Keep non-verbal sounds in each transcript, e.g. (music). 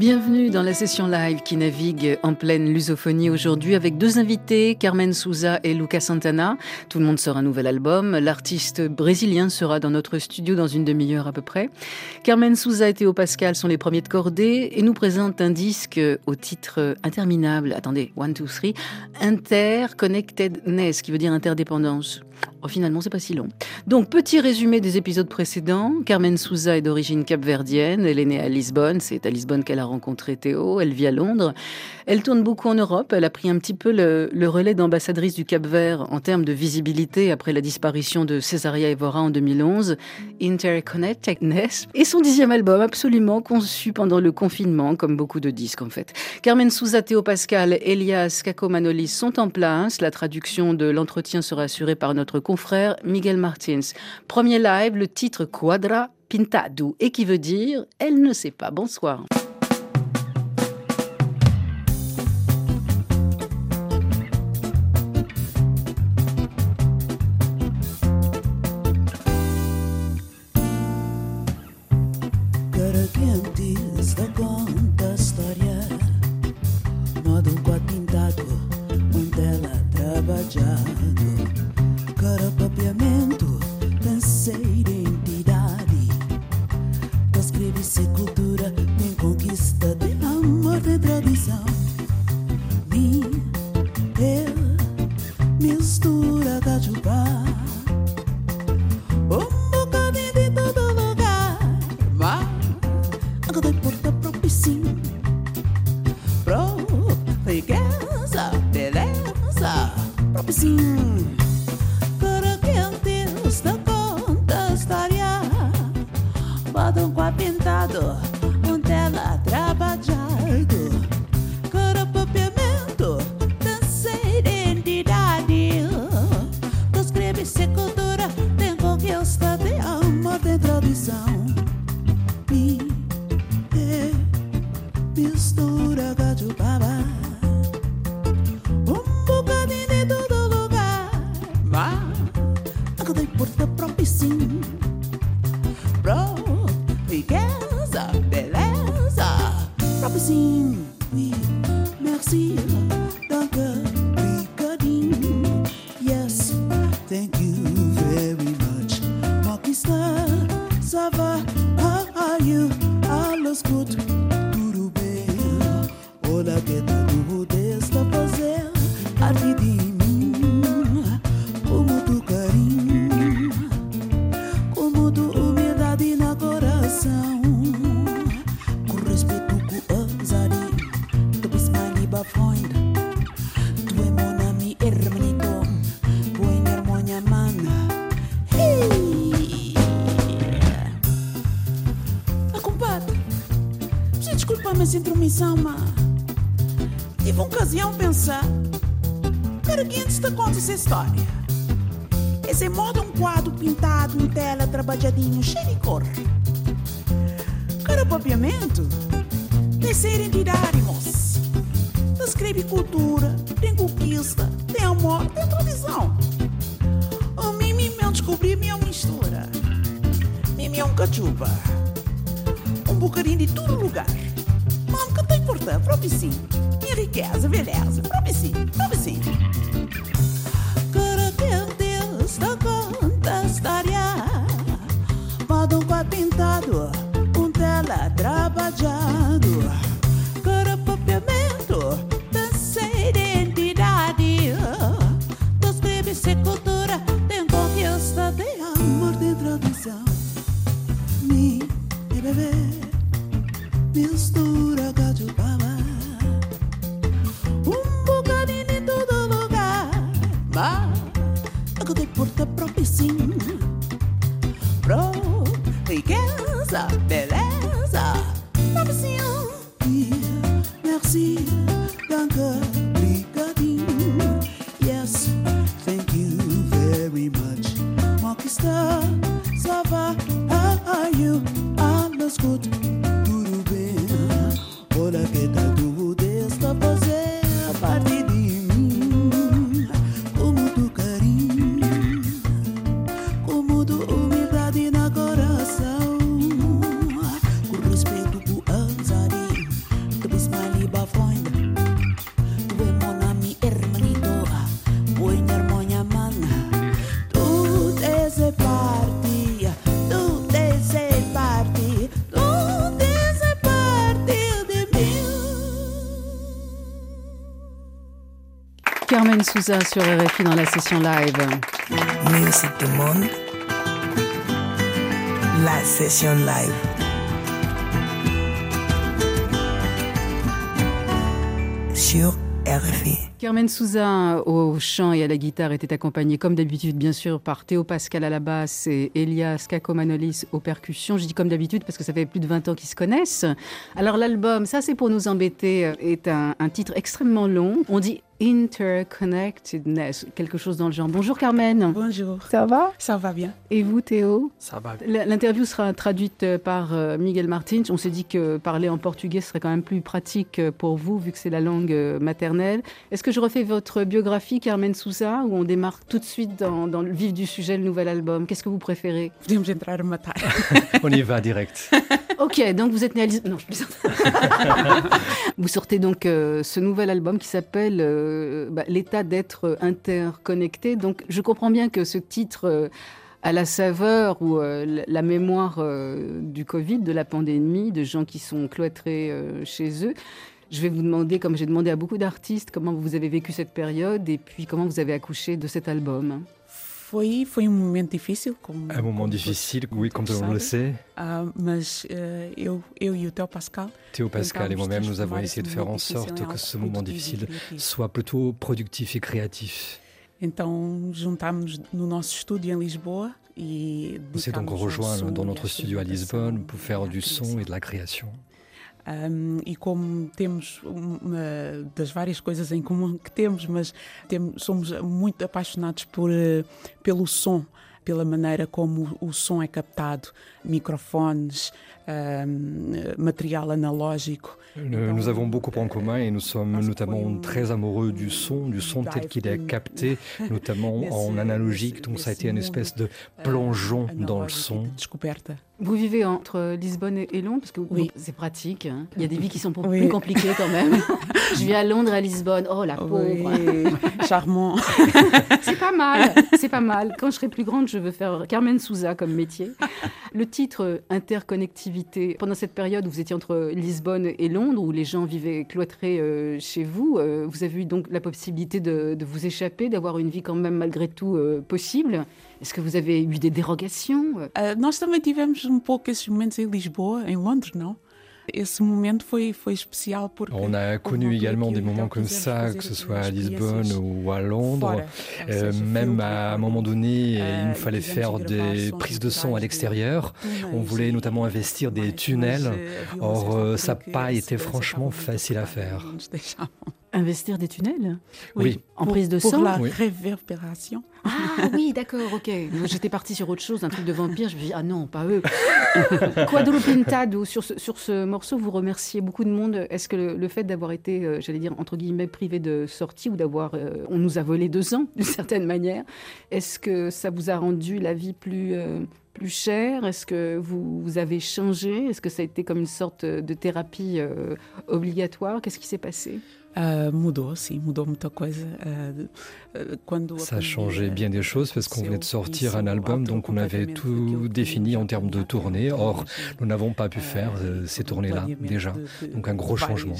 Bienvenue dans la session live qui navigue en pleine lusophonie aujourd'hui avec deux invités, Carmen Souza et Lucas Santana. Tout le monde sort un nouvel album. L'artiste brésilien sera dans notre studio dans une demi-heure à peu près. Carmen Souza et Théo Pascal sont les premiers de cordée et nous présentent un disque au titre interminable. Attendez, one, two, three. Interconnectedness, qui veut dire interdépendance. Oh, finalement, c'est pas si long. Donc, petit résumé des épisodes précédents. Carmen Souza est d'origine capverdienne. Elle est née à Lisbonne. C'est à Lisbonne qu'elle a rencontré Théo. Elle vit à Londres. Elle tourne beaucoup en Europe. Elle a pris un petit peu le, relais d'ambassadrice du Cap-Vert en termes de visibilité après la disparition de Césaria Evora en 2011. Interconnectedness. Et son dixième album, absolument conçu pendant le confinement, comme beaucoup de disques en fait. Carmen Souza, Théo Pascal, Elias Kakomanolis sont en place. La traduction de l'entretien sera assurée par notre confrère Miguel Martins. Premier live, le titre Quadra Pintado, et qui veut dire Elle ne sait pas. Bonsoir. Essa história. Esse modo um quadro pintado em tela trabalhadinho, cheio de cor. Cara papiamento, descer entidade, mistura catucaba. Um bocadinho em todo lugar, vago de porta própria sim. Pro riqueza, beleza, profissão e merci. Carmen Souza sur RFI dans la session live. Musique du monde. La session live. Sur RFI. Carmen Souza au chant et à la guitare était accompagnée comme d'habitude bien sûr par Théo Pascal à la basse et Elias Kakomanolis aux percussions. Je dis comme d'habitude parce que ça fait plus de 20 ans qu'ils se connaissent. Alors l'album, ça c'est pour nous embêter, est un, un titre extrêmement long. On dit interconnectedness, quelque chose dans le genre. Bonjour Carmen. Bonjour. Ça va? Ça va bien? Et vous Théo? Ça va. L- L'interview sera traduite euh, par euh, Miguel Martins. On s'est dit que parler en portugais serait quand même plus pratique euh, pour vous, vu que c'est la langue maternelle. Est-ce que je refais votre biographie, Carmen Souza, ou on démarre tout de suite dans, dans le vif du sujet, le nouvel album? Qu'est-ce que vous préférez? (laughs) On y va direct. (laughs) Ok, donc vous êtes né à Lisbonne. Non, je plaisante. (laughs) vous sortez donc euh, ce nouvel album qui s'appelle euh, bah, L'état d'être interconnecté. Donc je comprends bien que ce titre euh, a la saveur ou euh, la- mémoire euh, du Covid, de la pandémie, de gens qui sont cloîtrés euh, chez eux. Je vais vous demander, comme j'ai demandé à beaucoup d'artistes, comment vous avez vécu cette période et puis comment vous avez accouché de cet album. Foi, foi um momento difícil. Como, Un moment como difficile, todos- oui, comme todos on le sait. Ah, mas eh, eu, eu e o Theo Pascal Théo Pascal et moi-même, nous avons essayé de faire en sorte que ce moment e difficile soit plutôt productif et créatif. Então juntámos no nosso estúdio em Lisboa e On s'est donc rejoint dans e notre studio à Lisbonne pour e faire à du son et de la création. Um, e como temos uma das várias coisas em comum que temos, mas temos, somos muito apaixonados por, eh, pelo som, pela maneira como o som é captado, microfones, um, material analógico. Euh, Nous avons beaucoup en commun et nous sommes notamment très amoureux du son, du son tel qu'il est capté, (laughs) notamment en analogique. Donc ça a été une espèce de plongeon eh, dans le son. Vous vivez entre Lisbonne et Londres parce que Oui. c'est pratique. hein. Il y a des vies qui sont Oui. plus compliquées quand même. (laughs) Je vis à Londres, à Lisbonne. Oh la pauvre. Oui, (laughs) charmant. C'est pas mal. C'est pas mal. Quand je serai plus grande, je veux faire Carmen Souza comme métier. Le titre euh, Pendant cette période où vous étiez entre Lisbonne et Londres, où les gens vivaient cloîtrés euh, chez vous, euh, vous avez eu donc la possibilité de, vous échapper, d'avoir une vie quand même malgré tout euh, possible. Est-ce que vous avez eu des dérogations? Nós um momentos em Lisboa, em Londres, não? Esse momento foi, foi porque. On a connu également des moments comme ça, que ce soit à Lisbonne ou à Londres. Euh, même à un moment donné, il nous fallait faire des prises de son à l'extérieur. On voulait notamment investir des tunnels. Or, euh, ça n'a pas été franchement facile à faire. Investir des tunnels Oui. En prise de pour sang la Oui. réverbération. Ah oui, d'accord, ok. J'étais partie sur autre chose, un truc de vampire. Je me suis dit, ah non, pas eux. (laughs) Quadro Pintado, sur ce, sur ce morceau, vous remerciez beaucoup de monde. Est-ce que le, le fait d'avoir été, euh, j'allais dire, entre guillemets, privé de sortie ou d'avoir. euh, on nous a volé deux ans, (laughs) d'une certaine manière, est-ce que ça vous a rendu la vie plus. euh, plus chère Est-ce que vous, vous avez changé? Est-ce que ça a été comme une sorte de thérapie euh, obligatoire? Qu'est-ce qui s'est passé? Ah, quando Ça a changé bien des choses parce qu'on venait de sortir un album, donc on avait tout défini en termes de tournée. Or, nous n'avons pas pu faire euh, ces tournées-là déjà. Donc un gros changement.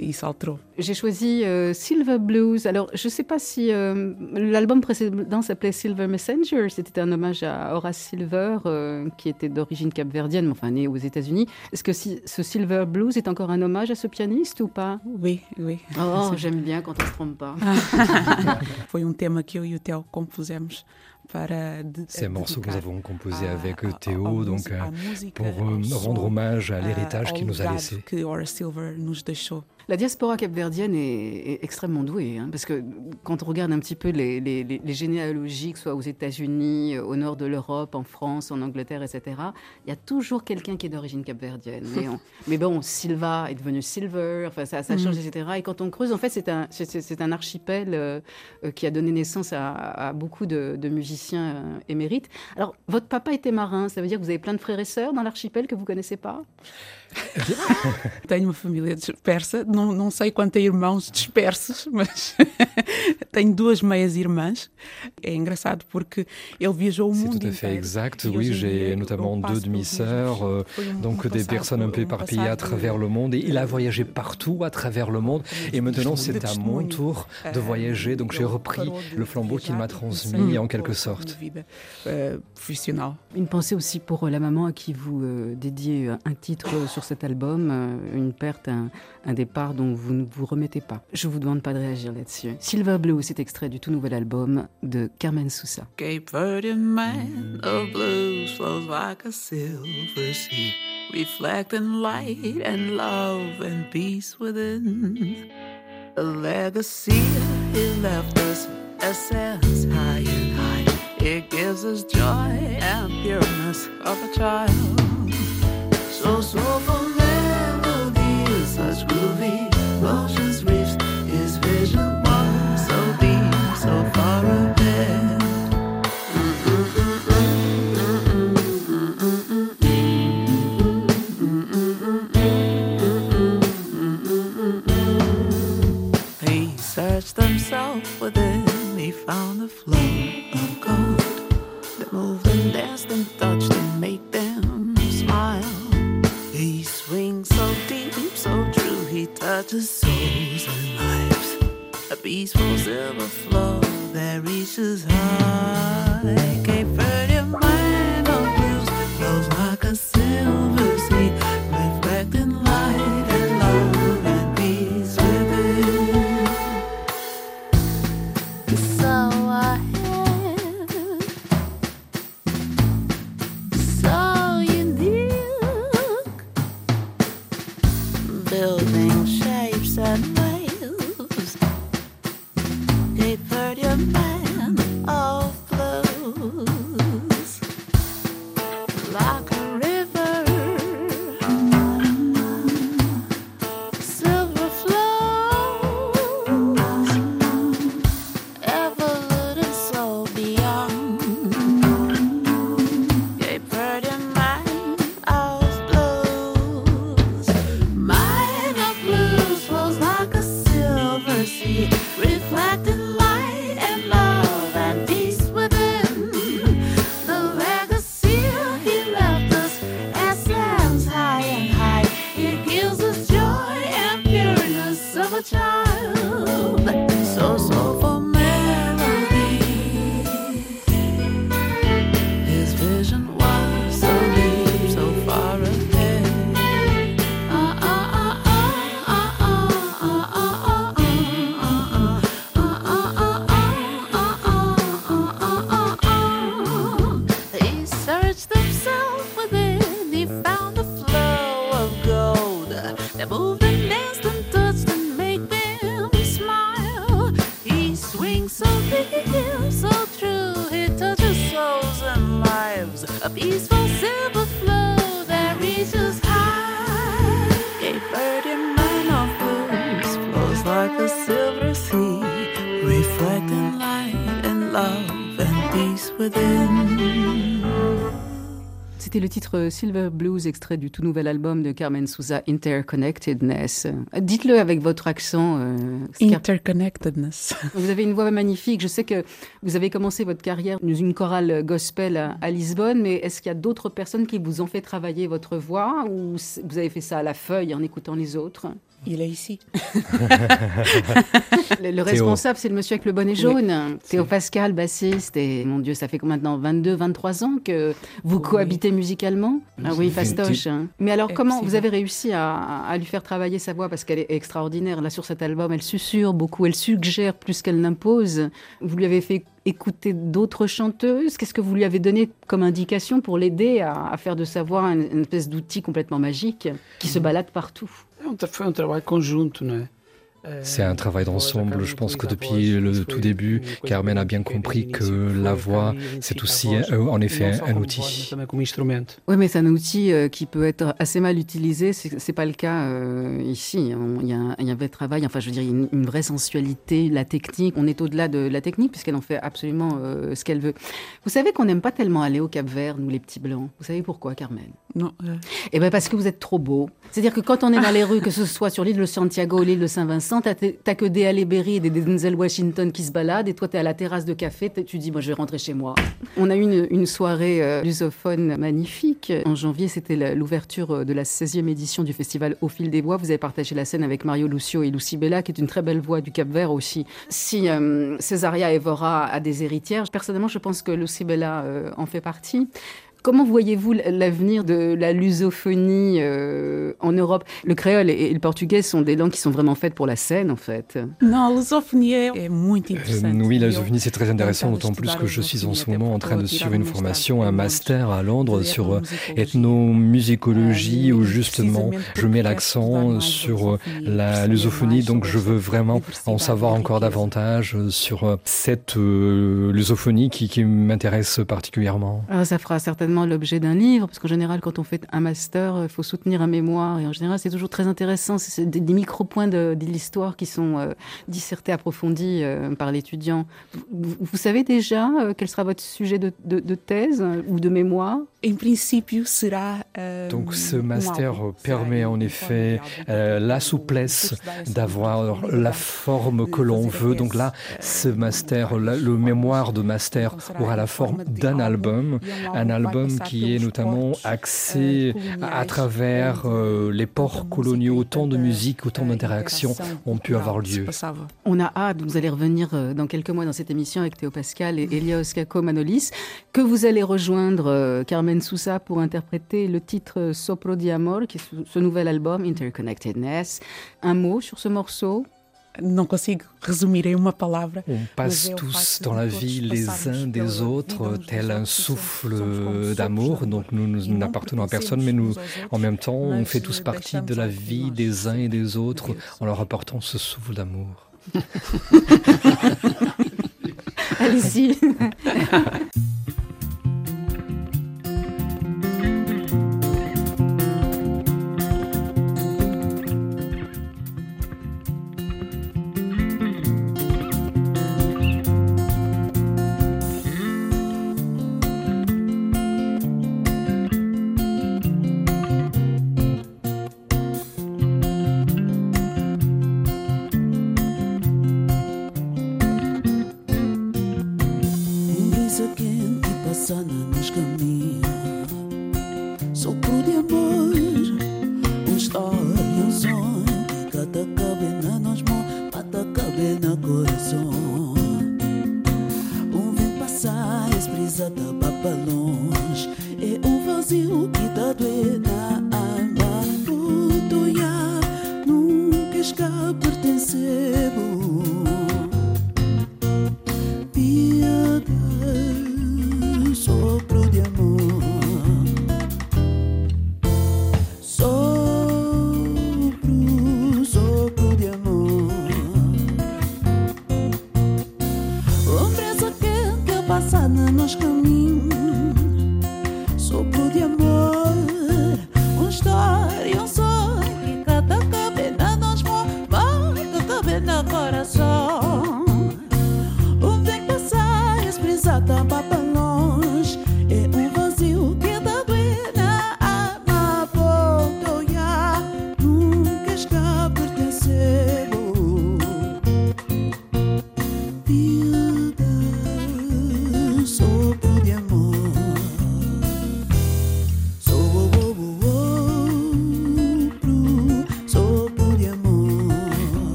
Isso alterou. J'ai choisi euh, Silver Blues. Alors, je ne sais pas si euh, l'album précédent s'appelait Silver Messenger. C'était un hommage à Horace Silver, euh, qui était d'origine capverdienne, mais enfin né aux États-Unis. Est-ce que si- ce Silver Blues est encore un hommage à ce pianiste ou pas? Oui, oui. Oh, j'aime bien quand on se trompe pas. (laughs) Foi um tema que eu e o Theo compusemos Ces morceaux que nous avons composés avec à- Théo, donc euh, pour euh, rendre hommage à l'héritage qu'il nous a laissé. Que. La diaspora capverdienne est, extrêmement douée, hein, parce que quand on regarde un petit peu les, les, généalogies, soit aux États-Unis, au nord de l'Europe, en France, en Angleterre, etc., il y a toujours quelqu'un qui est d'origine capverdienne. Mais, (laughs) mais, bon, Silva est devenu Silver, enfin, ça, ça change, mm. etc. Et quand on creuse, en fait, c'est un, c'est, un archipel euh, euh, qui a donné naissance à, beaucoup de, musiciens euh, émérites. Alors, votre papa était marin, ça veut dire que vous avez plein de frères et sœurs dans l'archipel que vous connaissez pas? (laughs) tenho uma família dispersa, não, não sei quanto a irmãos dispersos, (laughs) mas (laughs) tenho duas meias irmãs. É engraçado porque ele viajou o mundo tout à fait exact. Oui, j'ai notamment deux demi-sœurs, euh, donc des personnes un peu éparpillées à travers le monde. Et il a voyagé partout à travers le monde. Et maintenant, c'est à mon tour de euh, voyager. Donc j'ai repris le flambeau qu'il m'a transmis en quelque sorte. Euh, Une pensée aussi pour la maman à qui vous dédiez un titre sur cet album, euh, une perte, un, un, départ dont vous ne vous remettez pas. Je vous demande pas de réagir là-dessus. Silver Blue, c'est extrait du tout nouvel album de Carmen Sousa. Cape Verde man of blues flows like a silver sea, reflecting light and love and peace within. A legacy he left us, essence high and high. It gives us joy and pureness of a child. So soulful so deep, so far ahead. He searched himself within, he found the flow of gold that moved and danced and touched and made them smile. He swings touches souls and lives. A peaceful silver flow that reaches high. Cape Verde C'était le titre Silver Blues, extrait du tout nouvel album de Carmen Souza, Interconnectedness. Dites-le avec votre accent. euh, Interconnectedness. Vous avez une voix magnifique. Je sais que vous avez commencé votre carrière dans une chorale gospel à, à Lisbonne, mais est-ce qu'il y a d'autres personnes qui vous ont fait travailler votre voix ou vous avez fait ça à la feuille en écoutant les autres? Il est ici. (laughs) Le, le responsable, c'est le monsieur avec le bonnet jaune, Théo Pascal, bassiste. Et mon Dieu, ça fait maintenant 22, 23 ans que vous Oui. cohabitez musicalement? Ah oui, fastoche. hein. Mais alors, comment vous avez réussi à, à lui faire travailler sa voix? Parce qu'elle est extraordinaire. Là, sur cet album, elle susurre beaucoup, elle suggère plus qu'elle n'impose. Vous lui avez fait écouter d'autres chanteuses? Qu'est-ce que vous lui avez donné comme indication pour l'aider à, à faire de sa voix une, une espèce d'outil complètement magique qui se balade partout? É foi um trabalho conjunto, não é? C'est un travail d'ensemble. Je pense que depuis le tout début, Carmen a bien compris que la voix, c'est aussi en effet un outil. Oui, mais c'est un outil euh, qui peut être assez mal utilisé. C'est pas le cas euh, ici. Il y, a un, vrai travail, enfin je veux dire, une, vraie sensualité, la technique. On est au-delà de la technique puisqu'elle en fait absolument euh, ce qu'elle veut. Vous savez qu'on n'aime pas tellement aller au Cap Vert, nous les petits blancs. Vous savez pourquoi, Carmen? Non. Eh bien parce que vous êtes trop beau. C'est-à-dire que quand on est dans les rues, que ce soit sur l'île de Santiago ou l'île de Saint-Vincent, t'as que des Halle Berry et des Denzel Washington qui se baladent, et toi, t'es à la terrasse de café, tu dis, moi, je vais rentrer chez moi. On a eu une, soirée euh, lusophone magnifique. En janvier, c'était l'ouverture euh, de la 16e édition du festival Au fil des bois. Vous avez partagé la scène avec Mario Lucio et Lucie Bella, qui est une très belle voix du Cap-Vert aussi. Si euh, Césaria Evora a des héritières, personnellement, je pense que Lucie Bella en fait partie. Comment voyez-vous l'avenir de la lusophonie euh, en Europe? Le créole et, le portugais sont des langues qui sont vraiment faites pour la scène, en fait. Non, la lusophonie est très intéressante. oui, la lusophonie, c'est très intéressant, d'autant plus que je suis en ce moment en train de suivre une formation, un master à Londres sur euh, ethnomusicologie, où justement je mets l'accent sur euh, la lusophonie. Donc je veux vraiment en savoir encore davantage sur cette lusophonie qui, qui m'intéresse particulièrement. Alors, ah, ça fera certainement l'objet d'un livre, parce qu'en général, quand on fait un master, il faut soutenir un mémoire, et en général, c'est toujours très intéressant. C'est des, micro-points de, l'histoire qui sont euh, dissertés, approfondis euh, par l'étudiant. Vous, savez déjà euh, quel sera votre sujet de, de thèse ou de mémoire? En principe, sera. Donc, ce master permet en effet la souplesse d'avoir la forme que l'on veut. Donc là, ce master, le mémoire de master aura la forme d'un album, un album qui est notamment axé à, travers euh, les ports coloniaux. Autant de musique, autant d'interactions ont pu avoir lieu. On a hâte, vous allez revenir euh, dans quelques mois dans cette émission avec Théo Pascal et Elios Kako Manolis, que vous allez rejoindre euh, Carmen Sousa pour interpréter le titre Sopro di Amor, qui est ce nouvel album, Interconnectedness. Un mot sur ce morceau? Não consigo resumir em uma palavra. On passe tous dans la vie les uns des autres, tel un souffle d'amour. Donc nous, nous n'appartenons à personne, mais nous, en même temps, on fait tous partie de la vie des uns et des autres en leur apportant ce souffle d'amour. (laughs) Allez-y. (laughs) casa da longe. É um vazio que dá doer na alma Tudo nunca escapa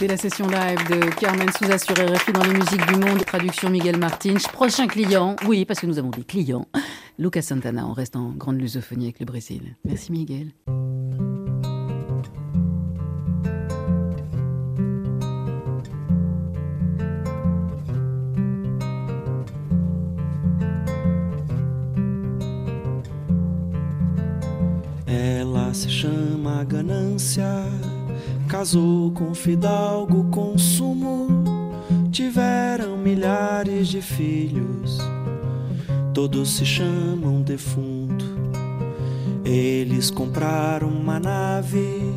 C'était la session live de Carmen Souza sur RFI dans les musiques du monde, traduction Miguel Martins. Prochain client, oui, parce que nous avons des clients. Lucas Santana, on reste en grande lusophonie avec le Brésil. Merci Miguel. Se chama Casou com fidalgo consumo, tiveram milhares de filhos, todos se chamam defunto. Eles compraram uma nave,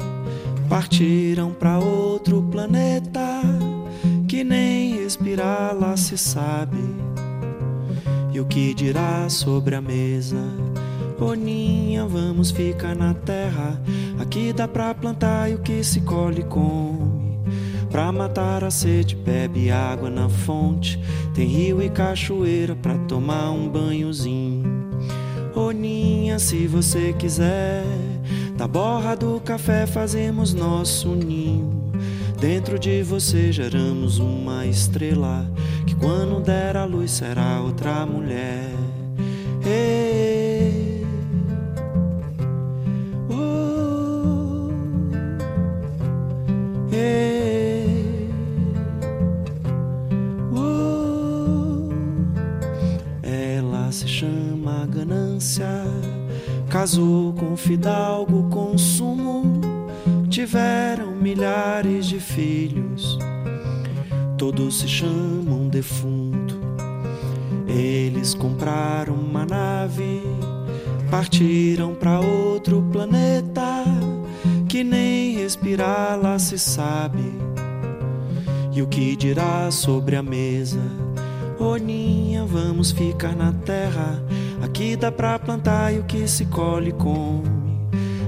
partiram para outro planeta, que nem respirar lá se sabe. E o que dirá sobre a mesa? Boninha, vamos ficar na terra. Aqui dá pra plantar e o que se colhe come. Pra matar a sede, bebe água na fonte. Tem rio e cachoeira pra tomar um banhozinho. Oninha, se você quiser, da borra do café fazemos nosso ninho. Dentro de você geramos uma estrela que quando der a luz será outra mulher. Ei, casou com fidalgo consumo, tiveram milhares de filhos, todos se chamam defunto. Eles compraram uma nave, partiram para outro planeta, que nem respirar lá se sabe. E o que dirá sobre a mesa? Oninha, vamos ficar na terra Aqui dá pra plantar e o que se colhe come.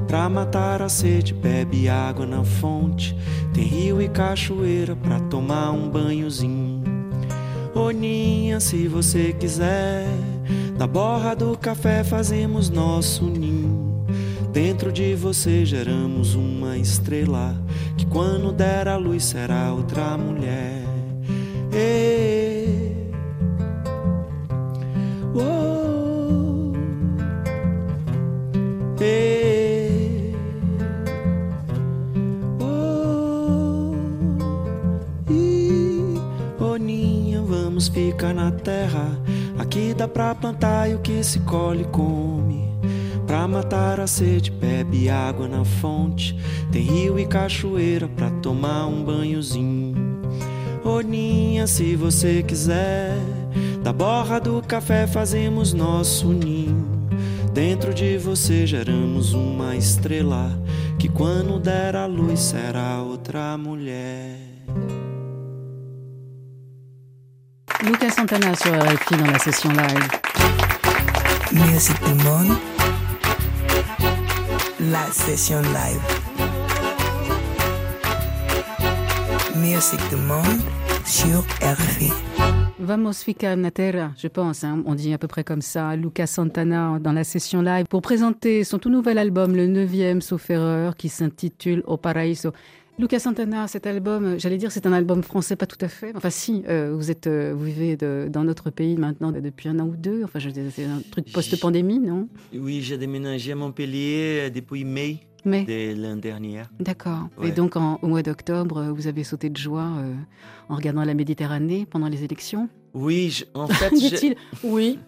Pra matar a sede, bebe água na fonte. Tem rio e cachoeira pra tomar um banhozinho. Oninha, se você quiser, da borra do café fazemos nosso ninho. Dentro de você geramos uma estrela que quando der a luz será outra mulher. Ei, Aqui dá pra plantar e o que se colhe come. Pra matar a sede, bebe água na fonte. Tem rio e cachoeira pra tomar um banhozinho. Oninha, se você quiser, da borra do café fazemos nosso ninho. Dentro de você geramos uma estrela que quando der a luz será outra mulher. Lucas Santana sur RFI dans la session live. Music du monde. La session live. Music du monde sur RFI. Vamos ficar na terra, je pense, hein, on dit à peu près comme ça, Lucas Santana dans la session live, pour présenter son tout nouvel album, le 9e sauf erreur, qui s'intitule O Paraíso. Lucas Santana, cet album, j'allais dire c'est un album français, pas tout à fait. Enfin si, euh, vous êtes, euh, vous vivez dans notre pays maintenant depuis un an ou deux. Enfin, c'est un truc post-pandémie, non? Oui, j'ai déménagé à Montpellier euh, depuis mai. de l'année dernière. D'accord. Et donc, au mois d'octobre, vous avez sauté de joie en regardant la Méditerranée pendant les élections? Oui, en (laughs) fait. Dit-il Oui.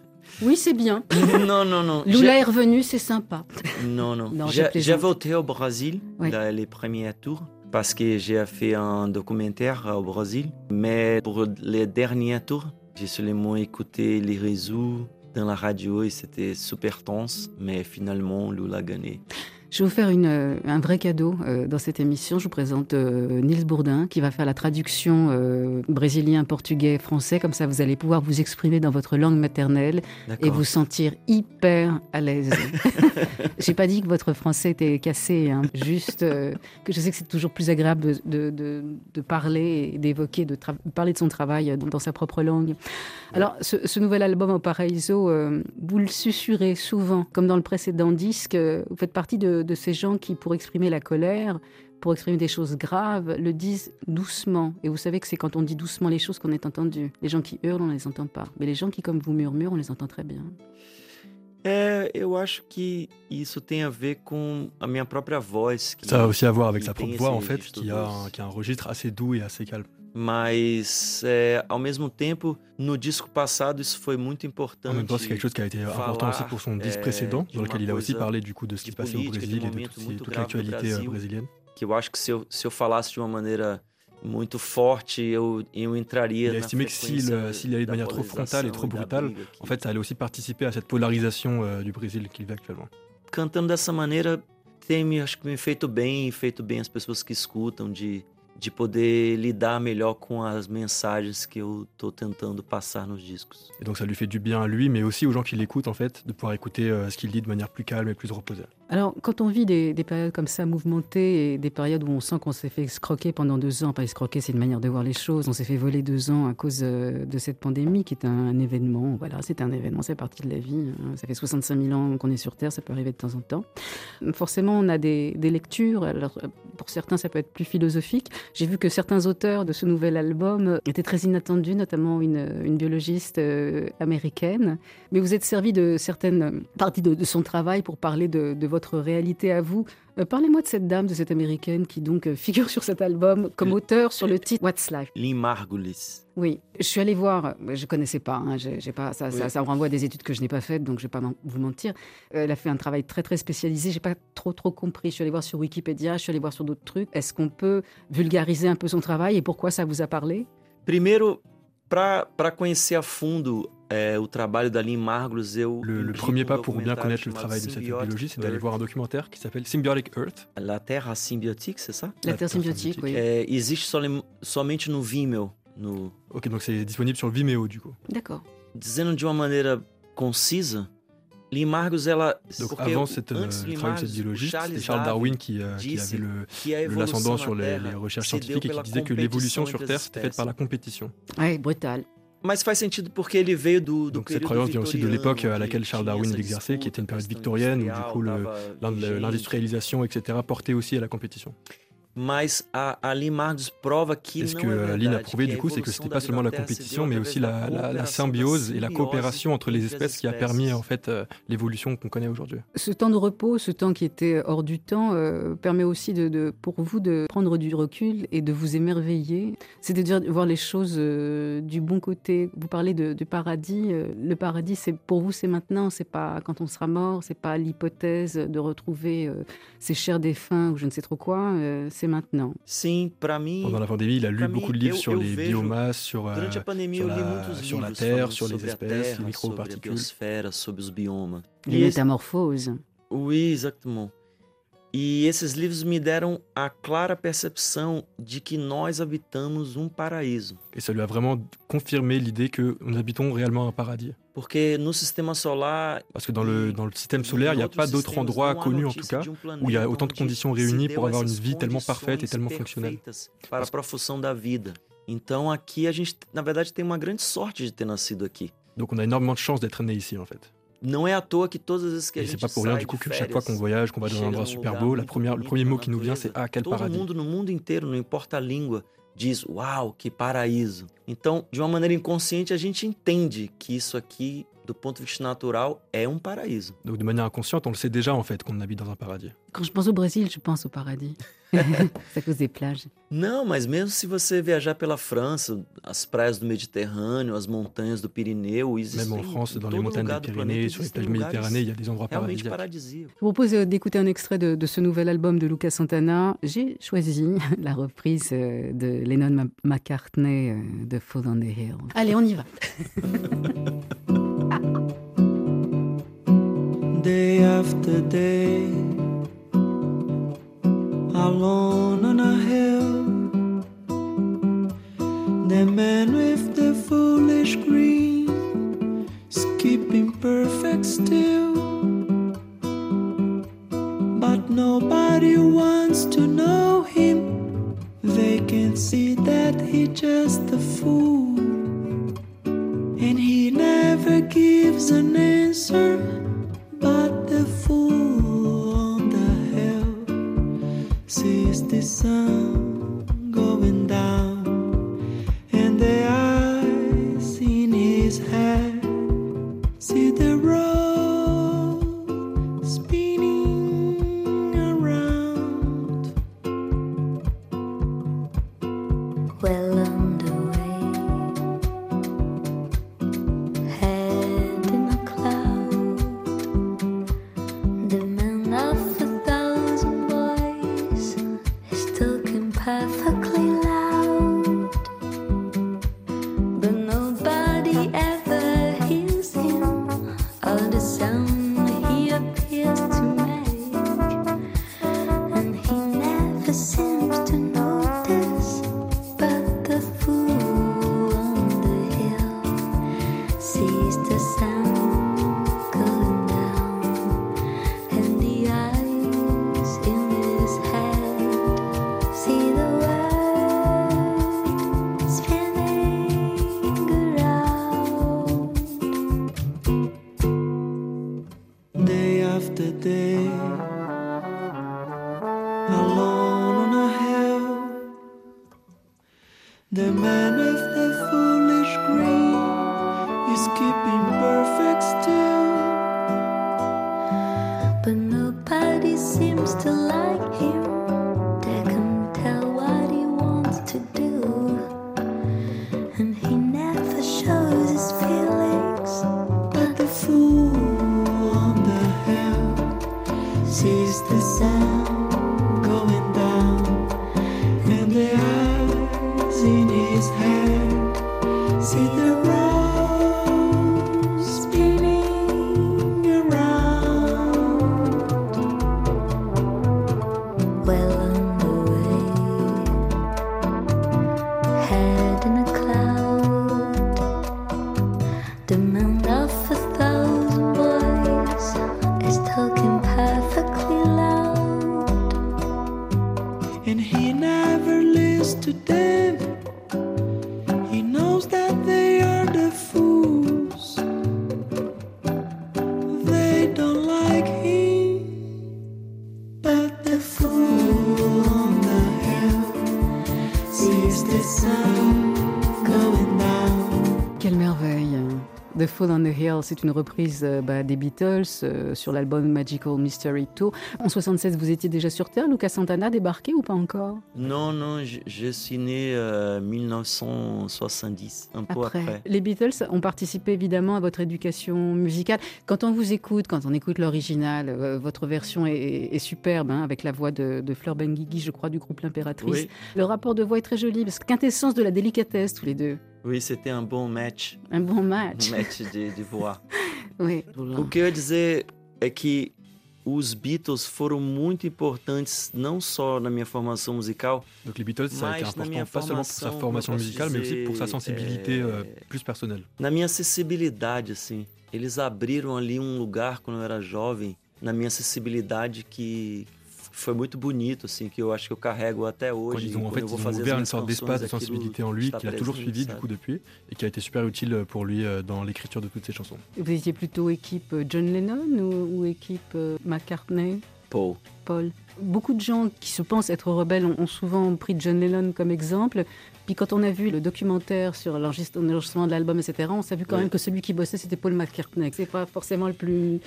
Oui, c'est bien. (laughs) non, non, non. Lula est revenu, c'est sympa. Non, non. non j'ai voté au Brésil, les premiers tours parce que j'ai fait un documentaire au Brésil. Mais pour les derniers tours, j'ai seulement écouté les réseaux dans la radio et c'était super tense. Mais finalement, Lula a gagné. Je vais vous faire une, euh, un vrai cadeau euh, dans cette émission. Je vous présente euh, Nils Bourdin qui va faire la traduction brésilien, portugais, français. Comme ça, vous allez pouvoir vous exprimer dans votre langue maternelle et vous sentir hyper à l'aise. (laughs) J'ai pas dit que votre français était cassé, hein. juste que je sais que c'est toujours plus agréable de, de, de, parler et d'évoquer, de parler de son travail dans, sa propre langue. Alors, ce, ce nouvel album au Paraíso, vous le susurrez souvent, comme dans le précédent disque. Vous faites partie de de, de ces gens qui, pour exprimer la colère, pour exprimer des choses graves, le disent doucement. Et vous savez que c'est quand on dit doucement les choses qu'on est entendu. Les gens qui hurlent, on ne les entend pas. Mais les gens qui, comme vous, murmurent, on les entend très bien. É, eu acho que isso tem a ver com a minha própria voz. Que, Ça a aussi à voir avec sa propre voix, en fait, qui a, un, qui a un registre assez doux et assez calme. Mas, é, ao mesmo tempo, no disco passado, isso foi muito importante. En même temps, c'est quelque chose qui a été important aussi pour son disque précédent, dans lequel il a aussi parlé du coup de ce qui se passait au Brésil et de toute, toute l'actualité euh, brésilienne. Que eu acho que se eu, se eu falasse de uma maneira muito forte, eu, eu entraria Il a estimé que s'il euh, s'il allait de manière trop frontale et trop brutale, en fait, ça allait aussi participer à cette polarisation euh, du Brésil qu'il vit actuellement. Cantando dessa maneira tem me, acho que me feito bem feito bem as pessoas que escutam, de, de poder lidar melhor com as mensagens que eu tô tentando passar nos discos. Et donc ça lui fait du bien à lui, mais aussi aux gens qui l'écoutent, en fait, de pouvoir écouter euh, ce qu'il dit de manière plus calme et plus reposée. Alors, quand on vit des, des périodes comme ça, mouvementées, et des périodes où on sent qu'on s'est fait escroquer pendant deux ans, pas escroquer, c'est une manière de voir les choses, on s'est fait voler deux ans à cause euh, de cette pandémie qui est un, événement, voilà, c'est un événement, c'est partie de la vie. hein. Ça fait 65 000 ans qu'on est sur Terre, ça peut arriver de temps en temps. Forcément, on a des, lectures, alors euh, pour certains, ça peut être plus philosophique. J'ai vu que certains auteurs de ce nouvel album étaient très inattendus, notamment une, biologiste euh, américaine. Mais vous êtes servi de certaines parties de, de son travail pour parler de, de votre réalité à vous. Euh, Parlez-moi de cette dame, de cette américaine qui donc euh, figure sur cet album comme auteur sur le titre What's Life? Lynn Margulis. Oui, je suis allée voir, euh, je connaissais pas, hein, j'ai pas ça, ça, Oui. ça me renvoie à des études que je n'ai pas faites, donc je vais pas vous mentir. Elle a fait un travail très très spécialisé, j'ai pas trop trop compris. Je suis allée voir sur Wikipédia, je suis allée voir sur d'autres trucs. Est-ce qu'on peut vulgariser un peu son travail et pourquoi ça vous a parlé? Primeiro, para conhecer a fundo Le, le premier um pas pour bien connaître le travail de cette biologie, c'est d'aller voir un documentaire qui s'appelle Symbiotic Earth. La Terra Symbiotique, c'est ça? La La Terre Terre symbiotique, oui. Existe somente no Vimeo. No, Ok, donc c'est disponible sur Vimeo du coup. D'accord. dizendo de uma maneira concisa, Lynn Margulis, ela. Donc porque avant cette, euh, le travail de cette biologiste, c'était Charles Darwin qui, euh, qui avait le, l'ascendant sur les, recherches scientifiques et qui disait que l'évolution sur Terre c'était faite par la compétition. Ouais, brutal. Mas faz sentido porque ele veio do, do Donc cette croyance vient aussi de l'époque à que laquelle Charles Darwin essa exerçait, qui était une période victorienne où du coup l'industrialisation, etc., portait aussi à la compétition. Mas a, a Lynn Margulis prova que Et ce que euh, Lynn a prouvé du coup, c'est que c'était da pas seulement la compétition, mais aussi la, symbiose et la coopération entre les espèces qui a permis en fait euh, l'évolution qu'on connaît aujourd'hui. Ce temps de repos, ce temps qui était hors du temps, euh, permet aussi de, de- pour vous de prendre du recul et de vous émerveiller. C'est-à-dire de voir les choses euh, du bon côté. Vous parlez de, du paradis. euh, le paradis, c'est pour vous, c'est maintenant. C'est pas quand on sera mort. C'est pas l'hypothèse de retrouver euh, ses chers défunts ou je ne sais trop quoi. euh, c'est maintenant. Pendant la pandémie, il a lu beaucoup de livres sur les biomasses, sur, euh, sur la- sur la Terre, sur les espèces, les microparticules. Les métamorphoses. Oui, exactement. E esses livros me deram a clara percepção de que nós habitamos um paraíso. Et ça lui a vraiment confirmé l'idée que nous habitons réellement un paradis. Porque no sistema solar. Parce que dans le, dans le système solaire, il n'y a pas d'autre endroit connu en tout cas où il y a autant de conditions réunies pour avoir une vie tellement parfaite et tellement fonctionnelle. Para a profusão da vida. Então aqui a gente, na verdade, tem uma grande sorte de ter nascido aqui. Donc on a énormément de chance d'être né ici en fait. Não é à toa que todas as que a Et c'est gente pas pour rien du coup de que chaque fois qu'on voyage, qu'on va dans un endroit super beau, la première, le bonito premier mot qui nous vient c'est Ah, quel Todo paradis mundo no mundo inteiro, não importa a língua, diz: Uau, que paraíso. Então, de uma maneira inconsciente, a gente entende que isso aqui, do ponto de vista natural, é um paraíso. Donc de manière inconsciente, on le sait déjà en fait qu'on habite dans un paradis. Quand je pense au Brésil, je pense au paradis. (laughs) à cause des plages. Não, mas mesmo se você viajar pela França, as praias do Mediterrâneo, as montanhas do Pirineu, existem Même en France, dans les montagnes do Pyrénées, sur les plages méditerranéennes, il y a des endroits paradisiaques. Je vous propose d'écouter un extrait de, de ce nouvel album de Luca Santana. J'ai choisi (laughs) la reprise euh, de Lennon McCartney euh, de Fall on the Hill. Allez, on y va. (laughs) Day after day, alone on a hill. The man with the foolish green, skipping perfect still. But nobody wants to know him. They can see that he's just a fool. And he never gives an answer but the fool the sun going down, C'est une reprise euh, bah, des Beatles euh, sur l'album Magical Mystery Tour. En 76, vous étiez déjà sur Terre Lucas Santana débarqué ou pas encore? Non, non, je, je suis né euh, 1970, un peu après. Les Beatles ont participé évidemment à votre éducation musicale. Quand on vous écoute, quand on écoute l'original, euh, votre version est, est superbe, hein, avec la voix de, de Fleur Benguigui, je crois, du groupe L'Impératrice. Oui. Le rapport de voix est très joli, parce que quintessence de la délicatesse, tous les deux. Oui, c'était um bom match, Un bon um match. match de, de voix. (laughs) Oui. O que eu ia dizer é que os Beatles foram muito importantes, não só na minha formação musical, Donc les Beatles, ça a été Mais na minha important, pas seulement pour sa formation musicale, mais aussi dizer, pour sa sensibilité é, euh, plus personnelle. na minha acessibilidade, assim. Eles abriram ali um lugar quando eu era jovem, na minha acessibilidade que foi muito bonito, assim, que eu acho que eu carrego até Quand hoje. ils ont, en fait, eu vou ils ont fazer as ouvert une sorte d'espace de sensibilité en lui qu'il a toujours suivi du coup depuis et qui a été super utile pour lui euh, dans l'écriture de toutes ses chansons. Vous étiez plutôt équipe euh, John Lennon ou, ou équipe euh, McCartney? Paul. Paul. Beaucoup de gens qui se pensent être rebelles ont, ont souvent pris John Lennon comme exemple. Puis quand on a vu le documentaire sur l'enregistrement de l'album, etc., on s'est vu quand Oui. même que celui qui bossait, c'était Paul McCartney. C'est pas forcément le plus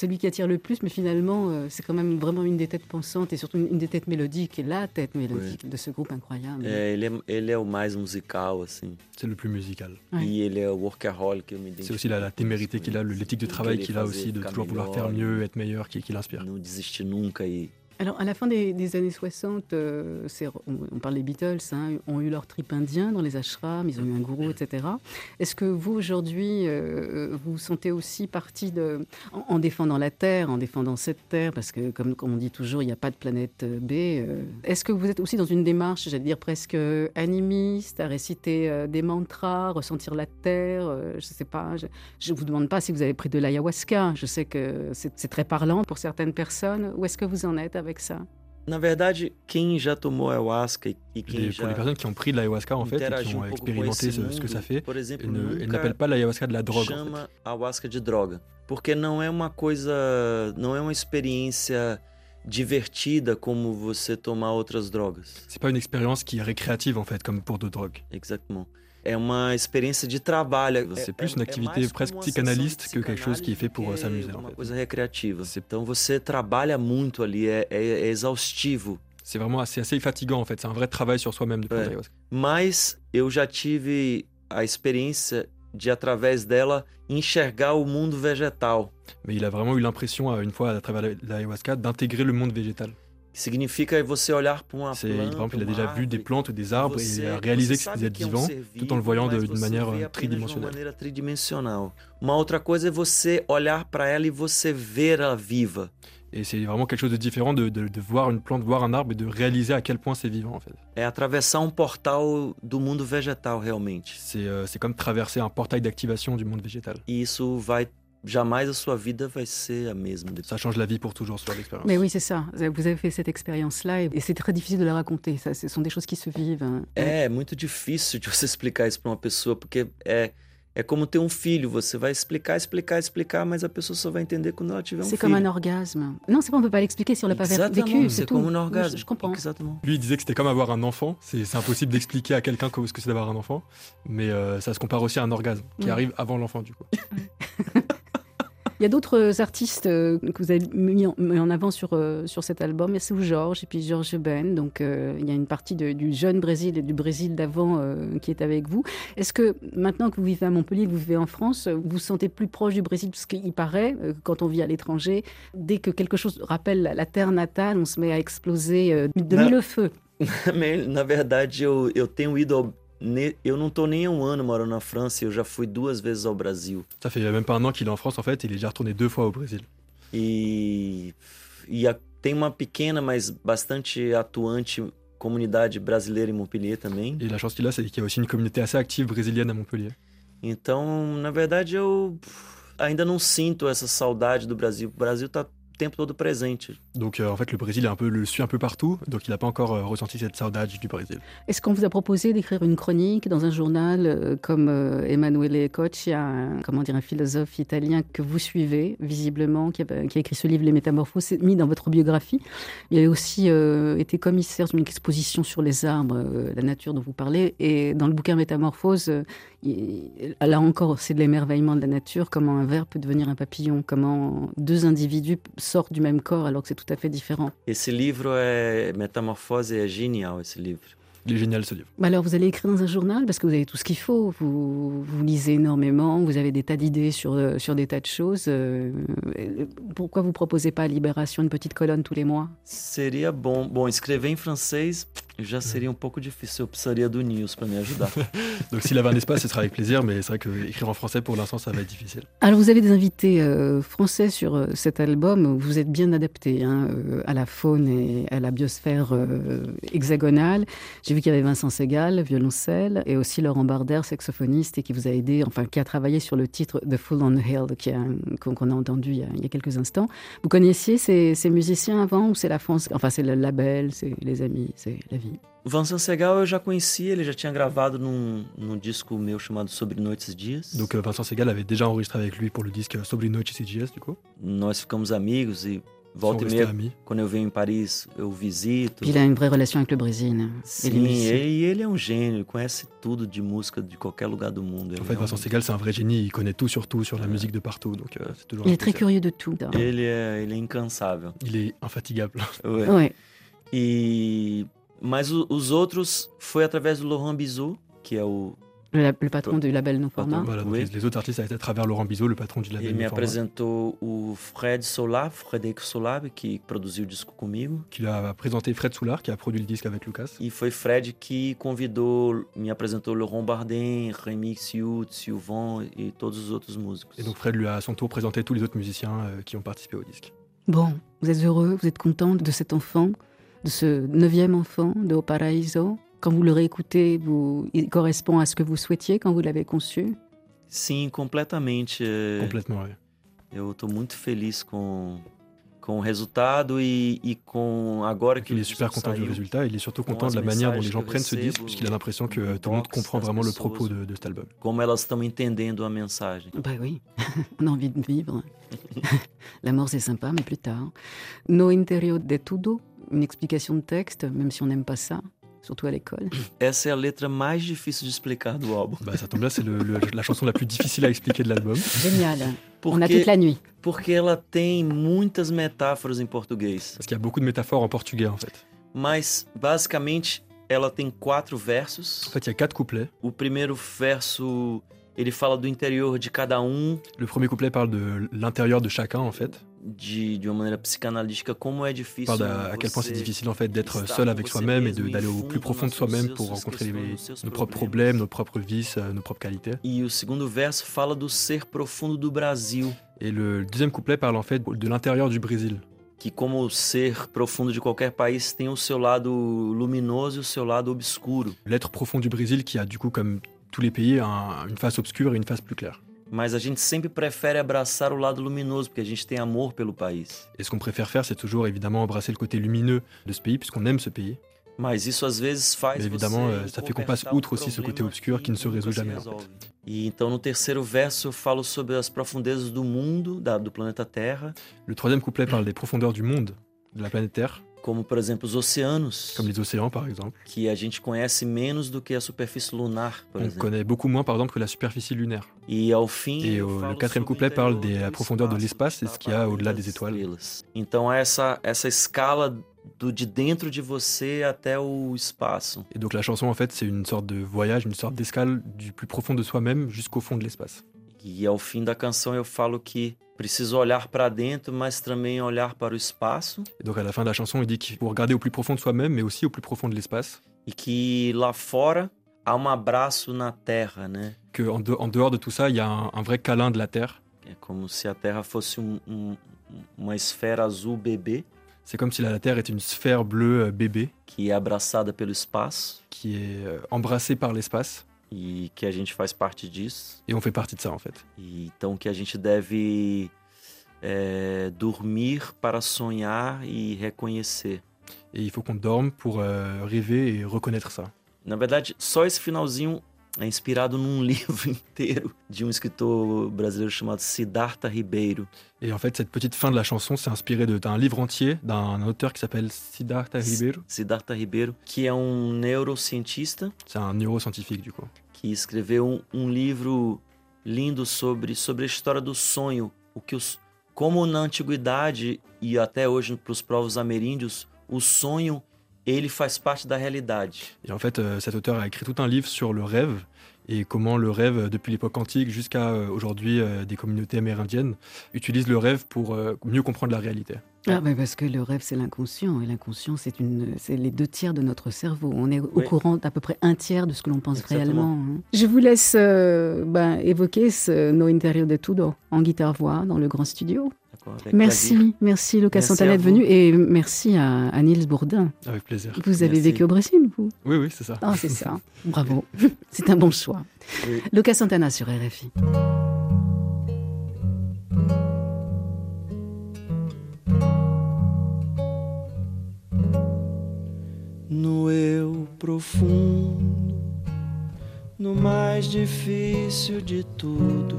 celui qui attire le plus, mais finalement, euh, c'est quand même vraiment une des têtes pensantes et surtout une, une des têtes mélodiques et la tête mélodique de ce groupe incroyable. É, ele, é, ele é o mais musical, assim. C'est le plus musical. Ouais. E ele é o workaholic. C'est aussi la, la témérité qu'il a, le- l'éthique de travail qu'il a aussi, de toujours vouloir faire mieux, être meilleur, qui, qui l'inspire. Não desistir nunca e Alors, à la fin des, années 60, euh, on, parle des Beatles, hein, ont eu leur trip indien dans les ashrams, ils ont eu un gourou, etc. Est-ce que vous, aujourd'hui, euh, vous sentez aussi partie de. En, en défendant la Terre, en défendant cette Terre, parce que, comme, comme on dit toujours, il n'y a pas de planète euh, B, euh, est-ce que vous êtes aussi dans une démarche, j'allais dire presque animiste, à réciter des mantras, ressentir la Terre Je ne sais pas, je ne vous demande pas si vous avez pris de l'ayahuasca, je sais que c'est très parlant pour certaines personnes. Où est-ce que vous en êtes avec ça Na verdade, quem já tomou ayahuasca e, e quem Les- já pour les personnes qui ont pris de l'ayahuasca en fait et qui ont expérimenté ce, ce que ça fait, exemplo, elles n'appellent pas l'ayahuasca de la drogue. en fait. chama ayahuasca de droga, porque não é uma coisa, não é uma experiência divertida como você tomar outras drogas. C'est pas une expérience qui est récréative en fait, comme pour d'autres drogues. Exactement. É uma experiência de trabalho. C'est É- plus é- une é activité presque psychanalyste que quelque chose qui est fait pour, euh, s'amuser, Uma coisa recreativa. Então você trabalha muito ali, é, é- é exaustivo. C'est vraiment assez, assez fatigant en fait. C'est un vrai travail sur soi-même de l'ayahuasca. Mas eu já tive a experiência de, através dela, enxergar o mundo vegetal. Mais il a vraiment eu l'impression, euh, une fois à travers la- l'ayahuasca, d'intégrer le monde végétal. Significa você olhar para uma C'est, planta, par exemple, il a déjà vu des plantes ou des arbres et il a réalisé que c'était des vivants tout en le voyant d'une manière euh, uma tridimensionnelle. Uma outra coisa é você olhar para ela e você ver ela viva. Et c'est vraiment quelque chose de différent de, de- de voir une plante, voir un arbre et de réaliser à quel point c'est vivant en fait. É atravessar um portal do mundo vegetal realmente. C'est, euh, c'est comme traverser un portail d'activation du monde végétal. E isso vai jamais a sua vida vai ser a mesma. Ça change la vie pour toujours sur l'expérience. Mais oui, c'est ça. Vous avez fait cette expérience-là et c'est très difficile de la raconter. Ça, ce sont des choses qui se vivent. hein. É muito difícil de (laughs) você explicar isso para uma pessoa, porque é, é como ter um filho. Você vai explicar, explicar, explicar, mas a pessoa só vai entender quando ela tiver um C'est comme un orgasme. Non, c'est pas, on peut pas l'expliquer si on l'a pas vécu. c'est comme un Oui, orgasme. Je, je comprends. Exactement. Lui, il disait que c'était comme avoir un enfant. C'est, impossible d'expliquer à quelqu'un ce que c'est d'avoir un enfant. Mais euh, ça se compare aussi à un orgasme qui arrive avant l'enfant du coup. (laughs) (laughs) Il y a d'autres artistes euh, que vous avez mis en, mis en avant sur, euh, sur cet album. Il y a Sou Georges et puis Georges Ben. Donc euh, il y a une partie de- du jeune Brésil et du Brésil d'avant qui est avec vous. Est-ce que maintenant que vous vivez à Montpellier, vous vivez en France, vous vous sentez plus proche du Brésil Parce qu'il paraît, quand on vit à l'étranger, dès que quelque chose rappelle la, terre natale, on se met à exploser de mille feux. (laughs) Na verdade, eu, eu tenho ido Eu não tô nem um ano morando na França, eu já fui duas vezes ao Brasil. Ça fait même pas un an qu'il est en France en fait. Il est déjà retourné deux fois au Brésil. E, e a- tem uma pequena, mas bastante atuante comunidade brasileira em Montpellier também. Et la chance qu'il a, c'est qu'il y a aussi une communauté assez active brésilienne à Montpellier. Então, na verdade, eu ainda não sinto essa saudade do Brasil. O Brasil tá tempo todo presente. Donc euh, en fait, le Brésil est un peu, le suit un peu partout. Donc il n'a pas encore euh, ressenti cette saudade du Brésil. Est-ce qu'on vous a proposé d'écrire une chronique dans un journal euh, comme euh, Emanuele Cocci, un, comment dire, un philosophe italien que vous suivez visiblement, qui a, qui a écrit ce livre Les Métamorphoses, c'est mis dans votre biographie? Il a aussi euh, été commissaire d'une exposition sur les arbres, euh, la nature dont vous parlez, et dans le bouquin Métamorphose, euh, il- là encore, c'est de l'émerveillement de la nature, comment un ver peut devenir un papillon, comment deux individus sortent du même corps alors que c'est tout à fait différent. Esse livro é Metamorfose, é genial esse livro. Il est génial ce livre. Bah alors, vous allez écrire dans un journal parce que vous avez tout ce qu'il faut. Vous, vous lisez énormément, vous avez des tas d'idées sur, euh, sur des tas de choses. euh, pourquoi vous proposez pas à Libération une petite colonne tous les mois? Seria bom. Bom, escrever em francês já seria um pouco difícil. Eu precisaria do Nils para me ajudar. (laughs) Donc s'il avait un espace, ce serait avec plaisir. Mais c'est vrai que écrire en français pour l'instant, ça va être difficile. Alors, vous avez des invités euh, français sur euh, cet album. Vous êtes bien adapté hein, euh, à la faune et à la biosphère euh, hexagonale. J'ai vu qu'il y avait Vincent Segal, violoncelle, et aussi Laurent Barder, saxophoniste, et qui vous a aidé, enfin, qui a travaillé sur le titre The Full on Hill, qui a- qu'on a entendu il y a, il y a quelques instants. Vous connaissiez ces, ces musiciens avant ou c'est la France Enfin, c'est le label, c'est les amis, c'est la vie. Vincent Segal eu já conhecia, ele já tinha gravado num, num disco meu chamado Sobre Noites e Dias. Donc euh, Vincent Segal avait déjà enregistré avec lui pour le disque Sobre Noche CGS du coup. Nós ficamos amigos e volta e meia, amis. quando eu venho em Paris, eu visito. Puis il a une vraie relation avec le Brésil. hein, et les Sim, musiciens. e ele é um gênio, ele conhece tudo de música de qualquer lugar do mundo. Ele, En fait, é um- Vincent Segal, c'est un vrai génie. Il connaît tout sur tout, sur la musique de partout. Donc euh, c'est toujours Il est très curieux de tout. ele, é, ele é incansável. Il est infatigable. Ué. Ouais. E mas o- os outros foi através do Laurent Bizot, que é o Le, patron du label Non Format. Voilà, donc Oui. les, les autres artistes, ça a été à travers Laurent Bizot, le patron du label Format, apresentou o Fred Solab, Frederico Solab, que produziu o disco comigo. qui lui a présenté Fred Soulard, qui a produit le disque avec Lucas. E foi Fred que convidou, me apresentou Laurent Bardem, Rémi Xiut, Sylvain e todos os outros músicos. Et donc Fred lui a à son tour présenté tous les autres musiciens euh, qui ont participé au disque. Bon, vous êtes heureux, vous êtes content de cet enfant, de ce neuvième enfant de O Paraíso. Quand vous le réécoutez, vous, il correspond à ce que vous souhaitiez quand vous l'avez conçu? Sim, completamente. Complètement, ouais. Eu tô muito feliz com, com o resultado e, e com agora que Il est super content du résultat. Il est surtout content de la manière dont les gens prennent ce disque, puisqu'il a l'impression que tout le monde comprend vraiment le propos de, de cet album. Como elas estão entendendo a mensagem. Bah oui, (laughs) on a envie de vivre. (laughs) La mort c'est sympa, mais plus tard. No interior de tudo, une explication de texte, même si on n'aime pas ça, surtout à l'école. Essa é a letra mais difícil de explicar do álbum. Bah, ça tombe bien, c'est le- le- la chanson la plus difficile à expliquer de l'album. Génial. On a Porque- toute la nuit. Porque ela tem muitas metáforas em português. Parce qu'il y a beaucoup de métaphores en portugais en fait. Mas, basicamente, ela tem quatro versos. En fait, il y a quatre couplets. O primeiro verso, ele fala do interior de cada um, Le premier couplet parle de l'intérieur de chacun en fait. De, de uma maneira psicanalística, como é Il difícil. parle à, quel point c'est difficile en fait d'être seul avec soi-même et d'aller au plus profond de soi-même pour rencontrer les- nos propres problèmes, nos propres vices, euh, nos propres qualités. E o segundo verso fala do ser profundo do Brasil, Et le deuxième couplet parle en fait de l'intérieur du Brésil. que como o ser profundo de qualquer país tem o seu lado luminoso e o seu lado obscuro. L'être profond du Brésil qui a du coup comme tous les pays un- une face obscure et une face plus claire. Mas a gente sempre prefere abraçar o lado luminoso, porque a gente tem amor pelo país. Et ce qu'on préfère faire, c'est toujours évidemment embrasser le côté lumineux de ce pays puisqu'on aime ce pays. Mas isso às vezes faz Mais évidemment, você euh, ça fait qu'on passe um outre aussi ce côté obscur qui ne se résout jamais, en resolve. E então no terceiro verso eu falo sobre as profundezas do mundo, da- do planeta Terra, Le troisième couplet parle des profondeurs du monde, de la planète Terre, como por exemplo os oceanos, comme les océans par exemple. que a gente conhece menos do que a superfície lunar, por On exemplo. connaît beaucoup moins par exemple que la superficie lunaire. E ao fim, Et eu au- falo le quatrième o couplet parle des profondeurs de l'espace et ce qu'il y a au-delà des das étoiles. Então essa essa escala do de dentro de você até o espaço. Et donc la chanson en fait c'est une sorte de voyage, une sorte d'escale du plus profond de soi-même jusqu'au fond de l'espace. E ao fim da canção eu falo que preciso olhar para dentro, mas também olhar para o espaço Et donc à la fin de la chanson il dit qu'il faut regarder au plus profond de soi-même mais aussi au plus profond de l'espace. e que lá fora há um abraço na terra, né? Qu'en de- en dehors de tout ça il y a un, un vrai câlin de la Terre. É como se a terra fosse um- um- uma esfera azul bebê C'est comme si la, Terre était une sphère bleue euh, bébé que é abraçada pelo espaço qui est euh, embrassée par l'espace e que a gente faz parte disso. et on fait partie de ça en fait. E então que a gente deve é, dormir para sonhar e reconhecer. Et il faut qu'on dorme pour euh, rêver et reconnaître ça. Na verdade, só esse finalzinho é inspirado num (laughs) livro inteiro de um escritor brasileiro chamado Siddhartha Ribeiro. Et en fait, cette petite fin de la chanson, c'est inspiré d'un livre entier d'un auteur qui s'appelle Siddhartha Ribeiro. Siddhartha Ribeiro, que é um neurocientista C'est un neuroscientifique du coup. que escreveu um livro lindo sobre, sobre a história do sonho, o que os, como na antiguidade e até hoje para os povos ameríndios, o sonho ele faz parte da realidade. Et en fait, euh, cet auteur a écrit tout un livre sur le rêve et comment le rêve, depuis l'époque antique jusqu'à euh, aujourd'hui, euh, des communautés amérindiennes utilisent le rêve pour mieux comprendre la réalité. Ah, mais parce que le rêve, c'est l'inconscient. Et l'inconscient, c'est une, c'est les deux tiers de notre cerveau. On est au Oui. courant d'à peu près un tiers de ce que l'on pense Exactement. réellement. hein. Je vous laisse euh, ben, évoquer ce No Interior de Tudo en guitare-voix dans le grand studio. Merci, merci Lucas Santana d'être venu et merci à, à Niels Bourdin. Avec plaisir. Vous avez Merci. vécu au Brésil, vous? Oui, oui, c'est ça. Ah, c'est ça. (laughs) Bravo. (laughs) c'est un bon choix. Oui. Lucas Santana sur RFI. no eu profundo, no mais difícil de tudo,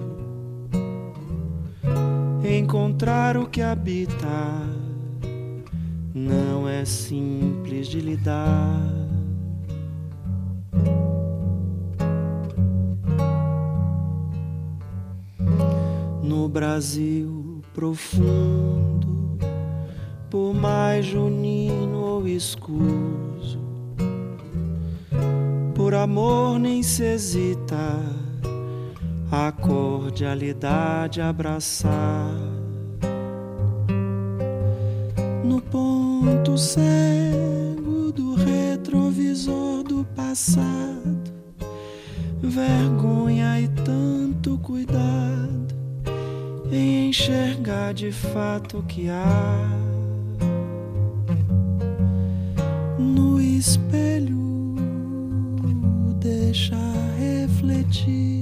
encontrar o que habita não é simples de lidar. No Brasil profundo, por mais junino ou escuso, por amor nem se hesita a cordialidade abraçar. No ponto cego do retrovisor do passado, vergonha e tanto cuidado em enxergar de fato o que há no espelho deixa refletir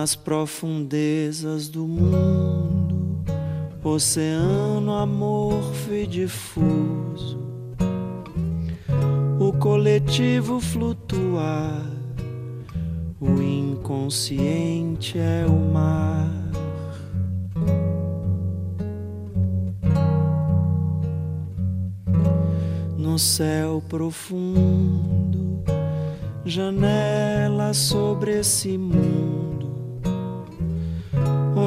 nas profundezas do mundo, oceano amorfo e difuso, o coletivo flutuar, o inconsciente é o mar. No céu profundo, janela sobre esse mundo,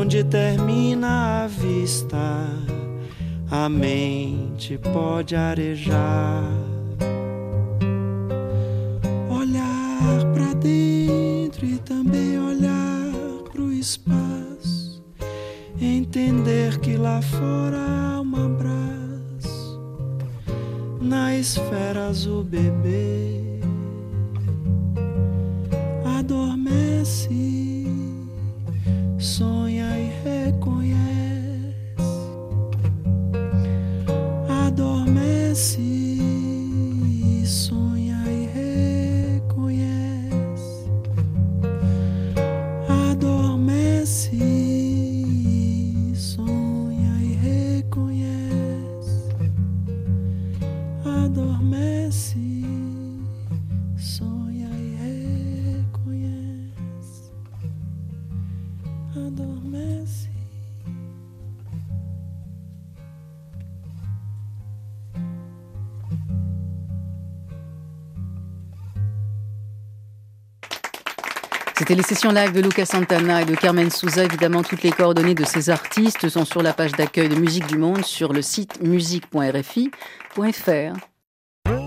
onde termina a vista, a mente pode arejar. Olhar para dentro e também olhar pro espaço, entender que lá fora há um abraço, na esfera azul bebê C'était les sessions live de Lucas Santana et de Carmen Souza. Évidemment, toutes les coordonnées de ces artistes sont sur la page d'accueil de Musique du Monde sur le site musique.rfi.fr.